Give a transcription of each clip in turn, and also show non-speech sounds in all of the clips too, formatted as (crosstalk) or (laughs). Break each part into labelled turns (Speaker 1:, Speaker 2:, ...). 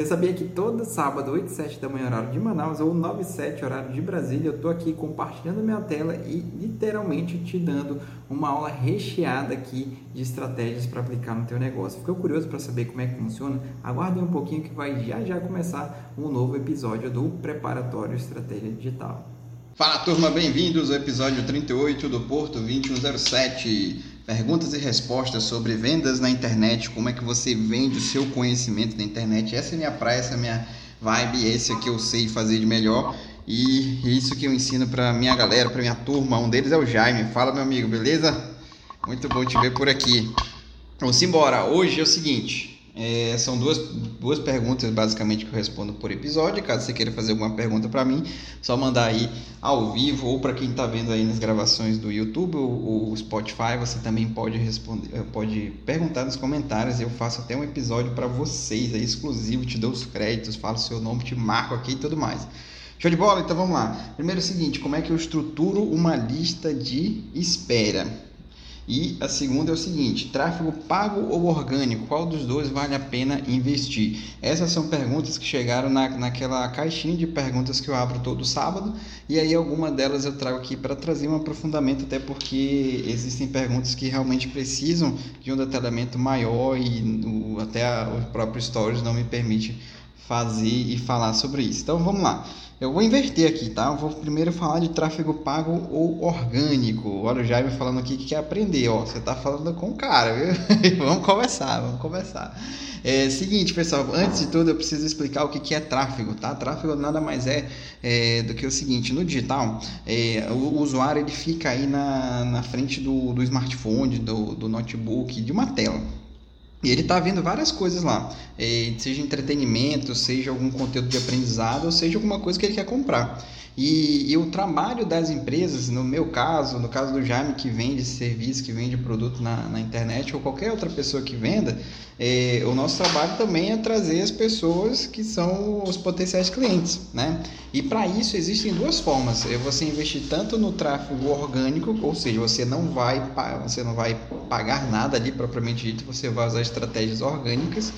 Speaker 1: Você sabia que todo sábado, 8 e 7 da manhã, horário de Manaus, ou 9 e 7, horário de Brasília, eu estou aqui compartilhando minha tela e literalmente te dando uma aula recheada aqui de estratégias para aplicar no teu negócio. Ficou curioso para saber como é que funciona? Aguarde um pouquinho que vai já já começar um novo episódio do Preparatório Estratégia Digital.
Speaker 2: Fala turma, bem-vindos ao episódio 38 do Porto 2107. Perguntas e respostas sobre vendas na internet, como é que você vende o seu conhecimento na internet. Essa é a minha praia, essa é a minha vibe, esse é que eu sei fazer de melhor e isso que eu ensino para minha galera, para minha turma. Um deles é o Jaime. Fala, meu amigo, beleza? Muito bom te ver por aqui. Vamos embora. Hoje é o seguinte, é, são duas, duas perguntas basicamente que eu respondo por episódio. Caso você queira fazer alguma pergunta para mim, só mandar aí ao vivo ou para quem está vendo aí nas gravações do YouTube ou, ou Spotify, você também pode responder, eh, pode perguntar nos comentários. Eu faço até um episódio para vocês exclusivo, te dou os créditos, falo seu nome, te marco aqui e tudo mais. Show de bola? Então vamos lá. Primeiro é o seguinte, como é que eu estruturo uma lista de espera? E a segunda é o seguinte: tráfego pago ou orgânico? Qual dos dois vale a pena investir? Essas são perguntas que chegaram na, naquela caixinha de perguntas que eu abro todo sábado. E aí, alguma delas eu trago aqui para trazer um aprofundamento, até porque existem perguntas que realmente precisam de um detalhamento maior e até a, o próprio Stories não me permite fazer e falar sobre isso. Então vamos lá. Eu vou inverter aqui, tá? Eu vou primeiro falar de tráfego pago ou orgânico. Olha o Jaime falando aqui que quer aprender, ó. Você tá falando com o cara, viu? (laughs) vamos conversar, vamos conversar. É seguinte, pessoal, antes de tudo eu preciso explicar o que, é tráfego, tá? Tráfego nada mais é, é do que o seguinte, no digital, é, o, o, usuário ele fica aí na, na frente do, do smartphone, do, do notebook, de uma tela, e ele está vendo várias coisas lá, é, seja entretenimento, seja algum conteúdo de aprendizado, ou seja alguma coisa que ele quer comprar. E, e, o trabalho das empresas, no meu caso, no caso do Jaime que vende serviço, que vende produto na, na internet, ou qualquer outra pessoa que venda, é, o nosso trabalho também é trazer as pessoas que são os potenciais clientes, né? E para isso existem duas formas: é você investir tanto no tráfego orgânico, ou seja, você não vai você não vai pagar nada ali propriamente dito, você vai usar estratégias orgânicas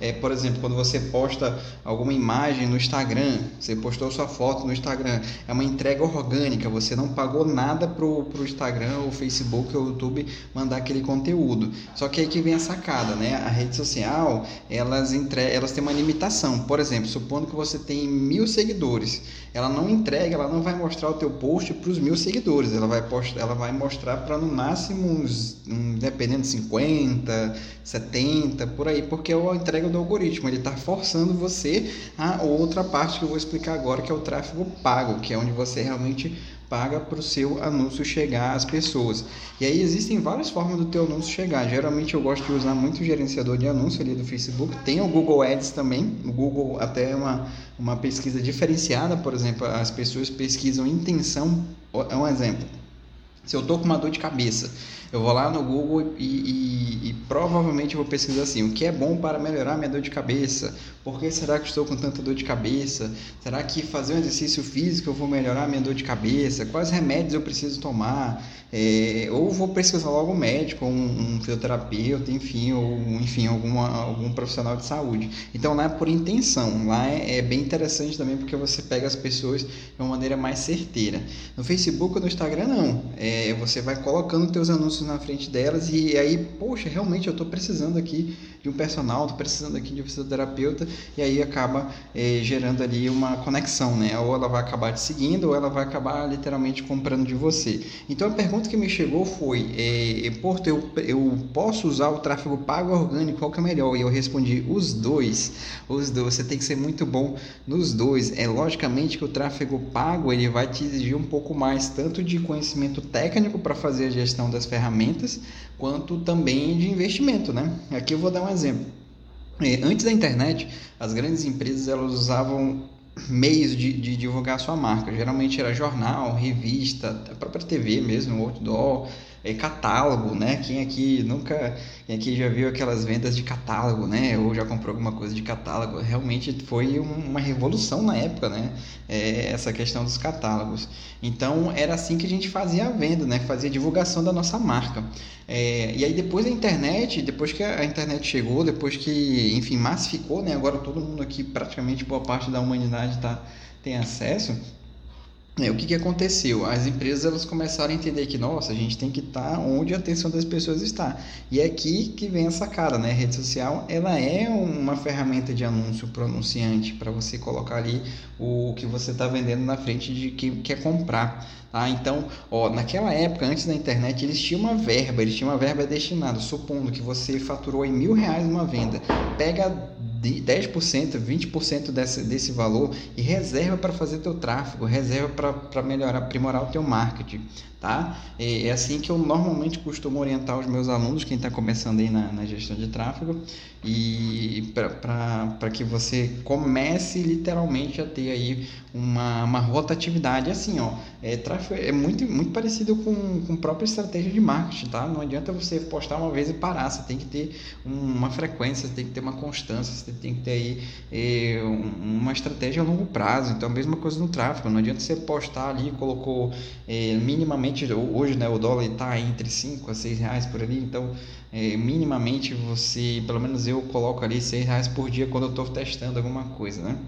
Speaker 2: é, por exemplo, quando você posta alguma imagem no Instagram, você postou sua foto no Instagram, é uma entrega orgânica, você não pagou nada pro, pro Instagram, ou Facebook ou YouTube mandar aquele conteúdo. Só que aí que vem a sacada, né? A rede social, elas, entre... elas têm uma limitação. Por exemplo, supondo que você tem mil seguidores, ela não entrega, ela não vai mostrar o teu post para os mil seguidores, ela vai, post... ela vai mostrar para no máximo uns, dependendo de 50, 70, por aí, porque é a entrega do algoritmo, ele está forçando você a outra parte que eu vou explicar agora, que é o tráfego pago, que é onde você realmente paga para o seu anúncio chegar às pessoas. E aí existem várias formas do teu anúncio chegar. Geralmente eu gosto de usar muito o gerenciador de anúncio ali do Facebook. Tem o Google Ads também. O Google até é uma, uma pesquisa diferenciada, por exemplo, as pessoas pesquisam intenção. É um exemplo. Se eu estou com uma dor de cabeça, eu vou lá no Google e, e, e, provavelmente vou pesquisar assim: o que é bom para melhorar minha dor de cabeça? Por que será que estou com tanta dor de cabeça? Será que fazer um exercício físico eu vou melhorar minha dor de cabeça? Quais remédios eu preciso tomar? É, ou vou pesquisar logo um médico, um, um fisioterapeuta, enfim, ou enfim, alguma, algum profissional de saúde. Então lá é por intenção, lá é, é bem interessante também porque você pega as pessoas de uma maneira mais certeira. No Facebook ou no Instagram não, é, você vai colocando teus anúncios na frente delas e aí, poxa, realmente eu estou precisando aqui de um personal, estou precisando aqui de um fisioterapeuta e aí acaba é, gerando ali uma conexão, né? Ou ela vai acabar te seguindo ou ela vai acabar literalmente comprando de você. Então a pergunta que me chegou foi, é, Porto, eu, eu posso usar o tráfego pago orgânico, qual que é melhor? E eu respondi, os dois, os dois, você tem que ser muito bom nos dois. É logicamente que o tráfego pago ele vai te exigir um pouco mais tanto de conhecimento técnico para fazer a gestão das ferramentas, quanto também de investimento, né? Aqui eu vou dar um exemplo. É, antes da internet, as grandes empresas elas usavam meios de, de divulgar sua marca. Geralmente era jornal, revista, a própria TV mesmo, outdoor,
Speaker 1: é, catálogo, né? Quem aqui nunca, quem aqui já viu aquelas vendas de catálogo, né? Ou já comprou alguma coisa de catálogo? Realmente foi uma revolução na época, né? É, essa questão dos catálogos. Então era assim que a gente fazia a venda, né? Fazia a divulgação da nossa marca. É, e aí depois da internet, depois que a internet chegou, depois que, enfim, massificou, né? Agora todo mundo aqui, praticamente boa parte da humanidade tá, tem acesso é, o que, que aconteceu? As empresas elas começaram a entender que, nossa, a gente tem que estar tá onde a atenção das pessoas está. E é aqui que vem essa cara, né? A rede social, ela é uma ferramenta de anúncio pronunciante para você colocar ali o que você está vendendo na frente de quem quer comprar. Tá? Então, ó, naquela época, antes da internet, eles tinham uma verba, eles tinham uma verba destinada. Supondo que você faturou em mil reais uma venda, pega 10%, 20% desse, desse valor e reserva para fazer teu tráfego, reserva para melhorar, aprimorar o teu marketing tá? É, é assim que eu normalmente costumo orientar os meus alunos, quem está começando aí na, na, gestão de tráfego, e para que você comece literalmente a ter aí uma, uma rotatividade. Assim, ó, é, tráfego é muito, muito parecido com, com a própria estratégia de marketing, tá? Não adianta você postar uma vez e parar, você tem que ter uma frequência, você tem que ter uma constância, você tem que ter aí é, uma estratégia a longo prazo. Então, a mesma coisa no tráfego, não adianta você postar ali, colocou é, minimamente hoje né, o dólar está entre 5 a 6 reais por ali, então é, minimamente você, pelo menos eu coloco ali 6 reais por dia quando eu estou testando alguma coisa, né?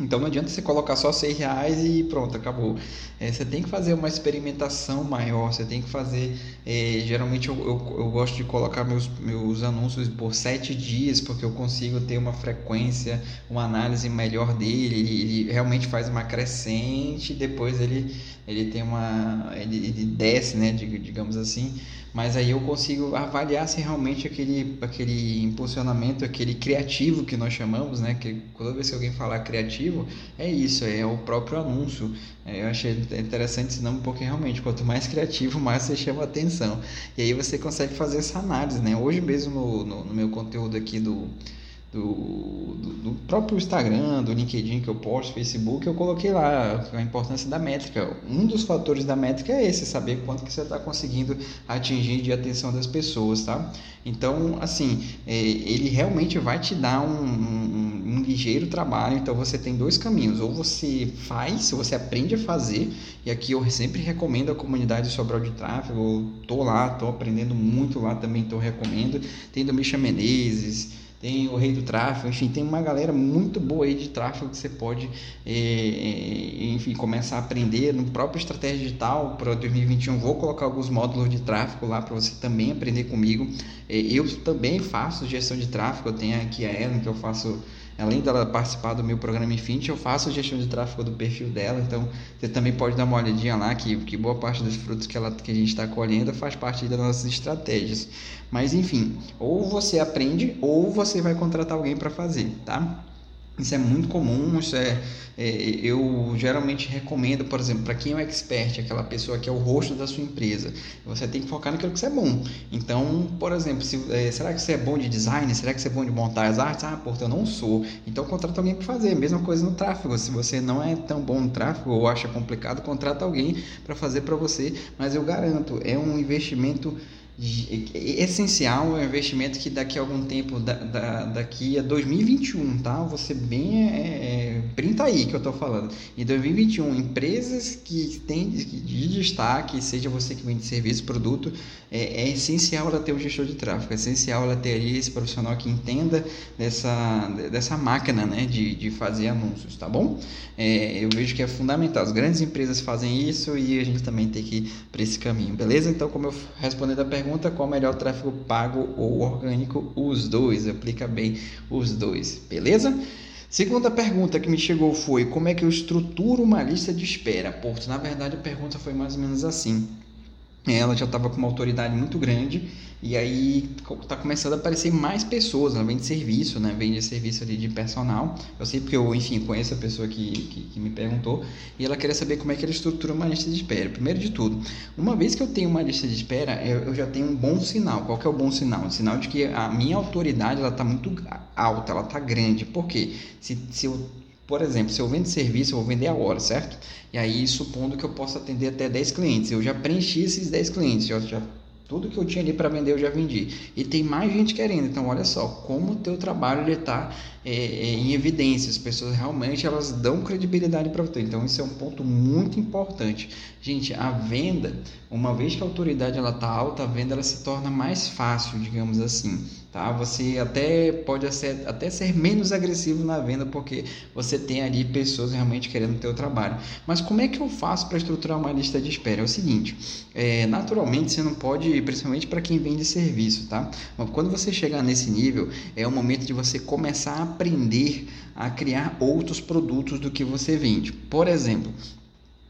Speaker 1: Então não adianta você colocar só 6 reais e pronto, acabou. É, você tem que fazer uma experimentação maior, você tem que fazer. É, geralmente eu, eu, eu, gosto de colocar meus, meus anúncios por 7 dias, porque eu consigo ter uma frequência, uma análise melhor dele. Ele, ele realmente faz uma crescente, depois ele, ele tem uma. ele, ele desce, né, digamos assim mas aí eu consigo avaliar se realmente aquele, aquele impulsionamento, aquele criativo que nós chamamos, né? Que toda vez que alguém falar criativo, é isso, é o próprio anúncio. É, eu achei interessante esse nome porque realmente, quanto mais criativo, (laughs) mais você chama atenção. E aí você consegue fazer essa análise, né? Hoje mesmo no, no, no meu conteúdo aqui do do, do, do, próprio Instagram, do LinkedIn que eu posto, Facebook, eu coloquei lá a importância da métrica. Um dos fatores da métrica é esse, saber quanto que você está conseguindo atingir de atenção das pessoas, tá? Então, assim, é, ele realmente vai te dar um, um, um, ligeiro trabalho. Então, você tem dois caminhos. Ou você faz, você aprende a fazer, e aqui eu sempre recomendo a comunidade Sobral de Tráfego. Eu tô lá, tô aprendendo muito lá também, tô recomendo. Tem do Misha Menezes, tem o Rei do Tráfego, enfim, tem uma galera muito boa aí de tráfego que você pode, é, enfim, começar a aprender no próprio Estratégia Digital para 2021. Vou colocar alguns módulos de tráfego lá para você também aprender comigo. Eu também faço gestão de tráfego, eu tenho aqui a Ellen que eu faço além dela participar do meu programa Infinity, eu faço gestão de tráfego do perfil dela, então você também pode dar uma olhadinha lá, que, que boa parte dos frutos que, ela, que a gente está colhendo faz parte das nossas estratégias. Mas enfim, ou você aprende ou você vai contratar alguém para fazer, tá? Isso é muito comum, isso é, é eu geralmente recomendo, por exemplo, para quem é um expert, aquela pessoa que é o rosto da sua empresa, você tem que focar naquilo que você é bom. Então, por exemplo, se, é, será que você é bom de design? Será que você é bom de montar as artes? Ah, porra, eu não sou. Então, contrata alguém para fazer. Mesma coisa no tráfego. Se você não é tão bom no tráfego ou acha complicado, contrata alguém para fazer para você. Mas eu garanto, é um investimento essencial é um investimento que daqui a algum tempo, da, da, daqui a 2021, tá? Você bem é, é, printa aí que eu estou falando. Em 2021, empresas que têm de destaque, seja você que vende serviço, produto, é, é, essencial ela ter um gestor de tráfego, é essencial ela ter esse profissional que entenda dessa, dessa máquina, né, de, de fazer anúncios, tá bom? É, eu vejo que é fundamental. As grandes empresas fazem isso e a gente também tem que ir para esse caminho, beleza? Então, como eu respondendo a pergunta pergunta qual o melhor tráfego pago ou orgânico? Os dois, aplica bem os dois, beleza? Segunda pergunta que me chegou foi: como é que eu estruturo uma lista de espera? Porto, na verdade a pergunta foi mais ou menos assim. Ela já estava com uma autoridade muito grande e aí está começando a aparecer mais pessoas, ela vende serviço, né? Vende serviço ali de personal. Eu sei porque eu, enfim, conheço a pessoa que, que, que, me perguntou e ela queria saber como é que ela estrutura uma lista de espera. Primeiro de tudo, uma vez que eu tenho uma lista de espera, eu, eu já tenho um bom sinal. Qual que é o bom sinal? O sinal de que a minha autoridade ela está muito alta, ela está grande. Por quê? Se, se eu Por exemplo, se eu vendo serviço, eu vou vender a hora, certo? E aí, supondo que eu possa atender até 10 clientes, eu já preenchi esses 10 clientes, eu já tudo que eu tinha ali para vender eu já vendi. E tem mais gente querendo. Então, olha só, como o teu trabalho está é, é, em evidência. As pessoas realmente elas dão credibilidade para você. Então, isso é um ponto muito importante. Gente, a venda, uma vez que a autoridade está alta, a venda ela se torna mais fácil, digamos assim tá? Você até pode ser, até ser menos agressivo na venda porque você tem ali pessoas realmente querendo o teu trabalho. Mas como é que eu faço para estruturar uma lista de espera? É o seguinte, é, naturalmente você não pode, principalmente para quem vende serviço, tá? Mas quando você chegar nesse nível, é o momento de você começar a aprender a criar outros produtos do que você vende. Por exemplo,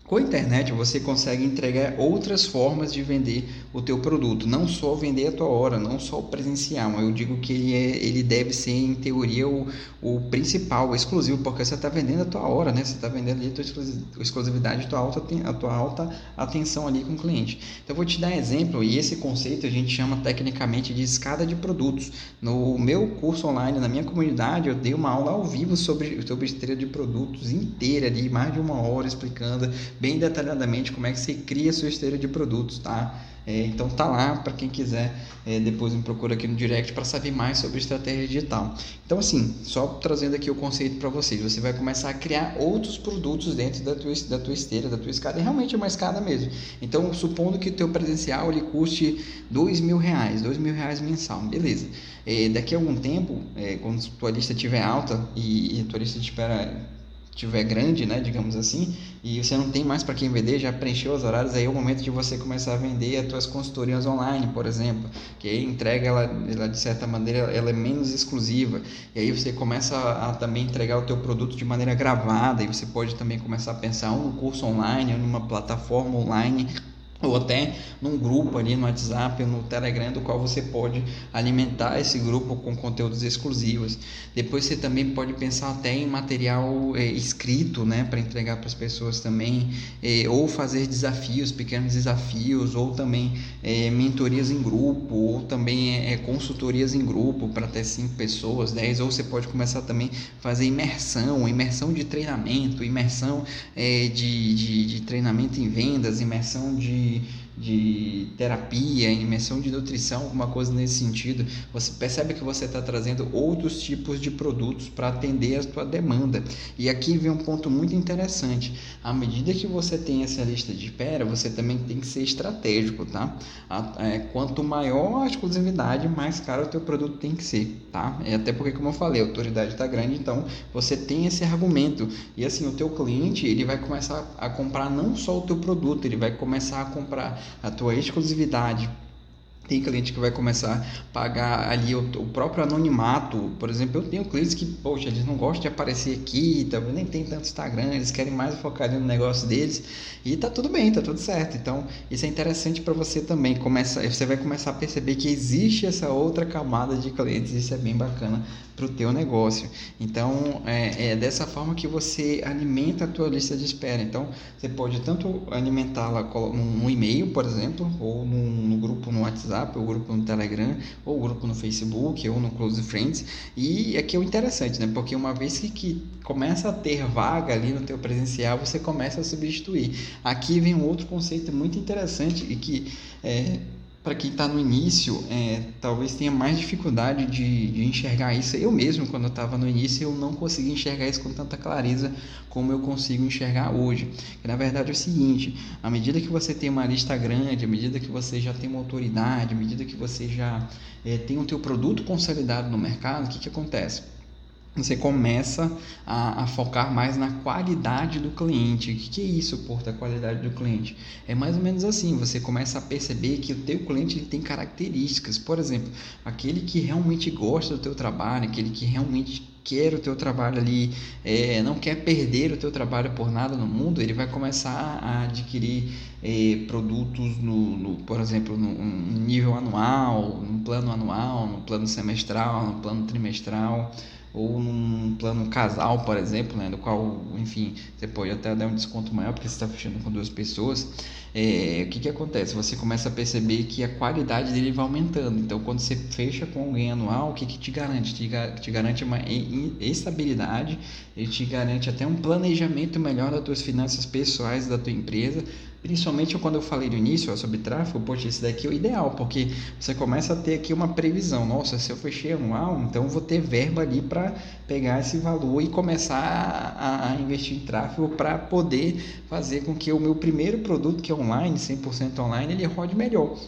Speaker 1: com a internet você consegue entregar outras formas de vender o teu produto, não só vender a tua hora, não só o presencial. Eu digo que ele, é, ele deve ser em teoria o, o principal, o exclusivo, porque você está vendendo a tua hora, né? Você está vendendo ali a tua exclusividade, a tua alta, a tua alta atenção ali com o cliente. Então eu vou te dar um exemplo e esse conceito a gente chama tecnicamente de escada de produtos. No meu curso online, na minha comunidade, eu dei uma aula ao vivo sobre sobre esteira de produtos inteira ali, mais de uma hora explicando bem detalhadamente como é que você cria a sua esteira de produtos, tá? É, então tá lá para quem quiser é, depois me procura aqui no direct para saber mais sobre estratégia digital. Então assim, só trazendo aqui o conceito para vocês, você vai começar a criar outros produtos dentro da tua, da tua esteira, da tua escada, e realmente é uma escada mesmo. Então supondo que o teu presencial ele custe dois mil reais, dois mil reais mensal, beleza? É, daqui a algum tempo, é, quando tua lista estiver alta e, e tua lista espera tiver grande, né, digamos assim, e você não tem mais para quem vender, já preencheu os horários, aí é o momento de você começar a vender as suas consultorias online, por exemplo, que aí entrega ela, ela, de certa maneira ela é menos exclusiva, e aí você começa a, a também entregar o teu produto de maneira gravada, e você pode também começar a pensar um curso online, numa plataforma online ou até num grupo ali no WhatsApp no Telegram, do qual você pode alimentar esse grupo com conteúdos exclusivos. Depois você também pode pensar até em material é, escrito, né, para entregar para as pessoas também, é, ou fazer desafios, pequenos desafios, ou também é, mentorias em grupo, ou também consultorias em grupo para até cinco pessoas, 10, ou você pode começar também fazer imersão, imersão de treinamento, imersão de, de, de treinamento em vendas, imersão de the de, terapia, imersão de nutrição, alguma coisa nesse sentido, você percebe que você está trazendo outros tipos de produtos para atender a sua demanda. E aqui vem um ponto muito interessante. À medida que você tem essa lista de espera, você também tem que ser estratégico, tá? É, quanto maior a exclusividade, mais caro o teu produto tem que ser, tá? É até porque, como eu falei, a autoridade está grande, então você tem esse argumento. E assim, o teu cliente, ele vai começar a comprar não só o teu produto, ele vai começar a comprar a tua exclusividade tem cliente que vai começar a pagar ali o, o, próprio anonimato. Por exemplo, eu tenho clientes que, poxa, eles não gostam de aparecer aqui, tá, nem tem tanto Instagram, eles querem mais focar no negócio deles. E tá tudo bem, tá tudo certo. Então, isso é interessante para você também. Começa, você vai começar a perceber que existe essa outra camada de clientes. Isso é bem bacana para o teu negócio. Então, é, é, dessa forma que você alimenta a tua lista de espera. Então, você pode tanto alimentá-la num e-mail, por exemplo, ou num grupo no WhatsApp, WhatsApp, ou grupo no Telegram, ou grupo no Facebook, ou no Close Friends. E aqui é o interessante, né? Porque uma vez que, que começa a ter vaga ali no teu presencial, você começa a substituir. Aqui vem um outro conceito muito interessante e que é, para quem está no início, é, talvez tenha mais dificuldade de, de enxergar isso. Eu mesmo, quando eu estava no início, eu não conseguia enxergar isso com tanta clareza como eu consigo enxergar hoje. Que, na verdade é o seguinte: à medida que você tem uma lista grande, à medida que você já tem uma autoridade, à medida que você já é, tem o teu produto consolidado no mercado, o que, que acontece? Você começa a, a, focar mais na qualidade do cliente. O que, que é isso, Porto, a qualidade do cliente? É mais ou menos assim, você começa a perceber que o teu cliente ele tem características. Por exemplo, aquele que realmente gosta do teu trabalho, aquele que realmente quer o teu trabalho ali, é, não quer perder o teu trabalho por nada no mundo, ele vai começar a adquirir é, produtos, no, no, por exemplo, no nível anual, no plano anual, no plano semestral, no plano trimestral, ou num plano casal, por exemplo, né, no qual, enfim, você pode até dar um desconto maior porque você está fechando com duas pessoas. É, o que, que acontece? Você começa a perceber que a qualidade dele vai aumentando. Então, quando você fecha com alguém anual, o que, que te garante? Te, te garante uma estabilidade, ele te garante até um planejamento melhor das tuas finanças pessoais da tua empresa, Principalmente quando eu falei no início sobre tráfego, poxa, esse daqui é o ideal, porque você começa a ter aqui uma previsão. Nossa, se eu fechei anual, então vou ter verba ali para pegar esse valor e começar a, a investir em tráfego para poder fazer com que o meu primeiro produto, que é online, 100% online, ele rode melhor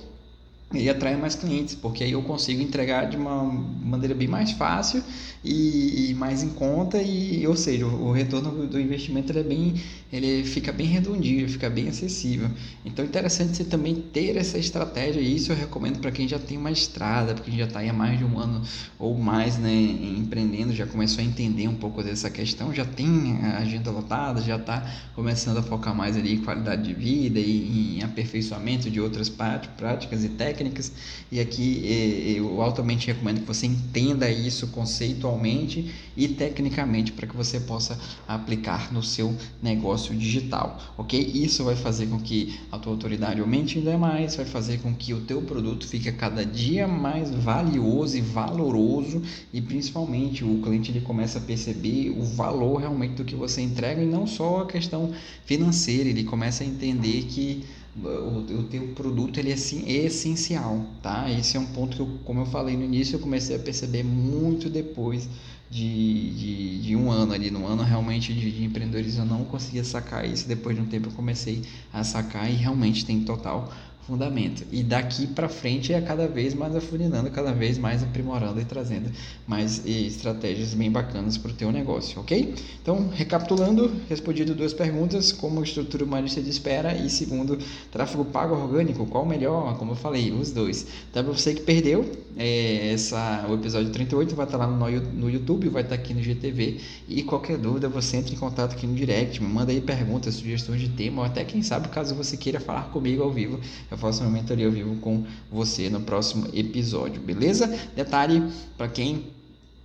Speaker 1: e atrai mais clientes, porque aí eu consigo entregar de uma maneira bem mais fácil e, e mais em conta e, ou seja, o, o retorno do investimento é bem, ele fica bem redondinho, fica bem acessível. Então interessante você também ter essa estratégia e isso eu recomendo para quem já tem uma estrada, para quem já está há mais de um ano ou mais, né, empreendendo, já começou a entender um pouco dessa questão, já tem a agenda lotada, já está começando a focar mais ali em qualidade de vida e em aperfeiçoamento de outras práticas e técnicas técnicas e aqui eu altamente recomendo que você entenda isso conceitualmente e tecnicamente para que você possa aplicar no seu negócio digital, ok? Isso vai fazer com que a tua autoridade aumente ainda mais, vai fazer com que o teu produto fique cada dia mais valioso e valoroso e principalmente o cliente ele começa a perceber o valor realmente do que você entrega e não só a questão financeira, ele começa a entender que o, o teu produto ele é, é essencial, tá? Esse é um ponto que, eu, como eu falei no início, eu comecei a perceber muito depois de, de, de um ano ali, no ano realmente de, de empreendedorismo eu não conseguia sacar isso, depois de um tempo eu comecei a sacar e realmente tem total fundamento. E daqui para frente é cada vez mais afunilando, cada vez mais aprimorando e trazendo mais estratégias bem bacanas para o teu negócio, ok? Então, recapitulando, respondido duas perguntas, como estrutura uma lista de espera e segundo, tráfego pago orgânico, qual o melhor? Como eu falei, os dois. Então, para você que perdeu, é, essa, o episódio 38 vai estar lá no, no YouTube, vai estar aqui no GTV e qualquer dúvida você entra em contato aqui no direct, me manda aí perguntas, sugestões de tema ou até quem sabe caso você queira falar comigo ao vivo, eu faço uma mentoria ao vivo com você no próximo episódio, beleza? Detalhe para quem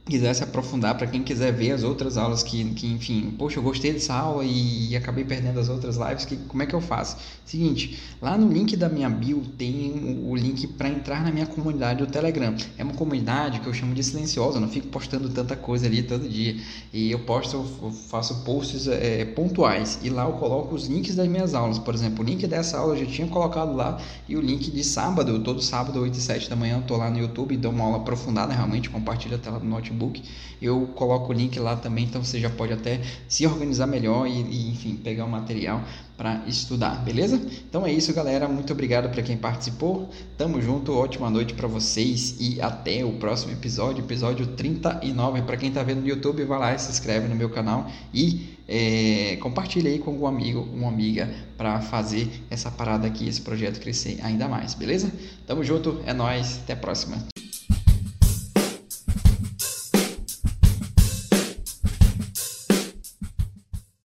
Speaker 1: quiser se aprofundar, para quem quiser ver as outras aulas que, que, enfim, poxa, eu gostei dessa aula e, e, acabei perdendo as outras lives, que, como é que eu faço? Seguinte, lá no link da minha bio tem o, o link para entrar na minha comunidade do Telegram. É uma comunidade que eu chamo de silenciosa, eu não fico postando tanta coisa ali todo dia. E eu posto, eu faço posts é, pontuais e lá eu coloco os links das minhas aulas. Por exemplo, o link dessa aula eu já tinha colocado lá e o link de sábado, todo sábado, 8 e 7 da manhã, eu tô lá no YouTube e dou uma aula aprofundada, realmente compartilho a tela do notebook notebook. Eu coloco o link lá também, então você já pode até se organizar melhor e, e enfim, pegar o material para estudar, beleza? Então é isso, galera. Muito obrigado para quem participou. Tamo junto, ótima noite para vocês e até o próximo episódio, episódio 39. Para quem tá vendo no YouTube, vai lá e se inscreve no meu canal e é, compartilha aí com algum amigo, uma amiga para fazer essa parada aqui, esse projeto crescer ainda mais, beleza? Tamo junto, é nós, até a próxima.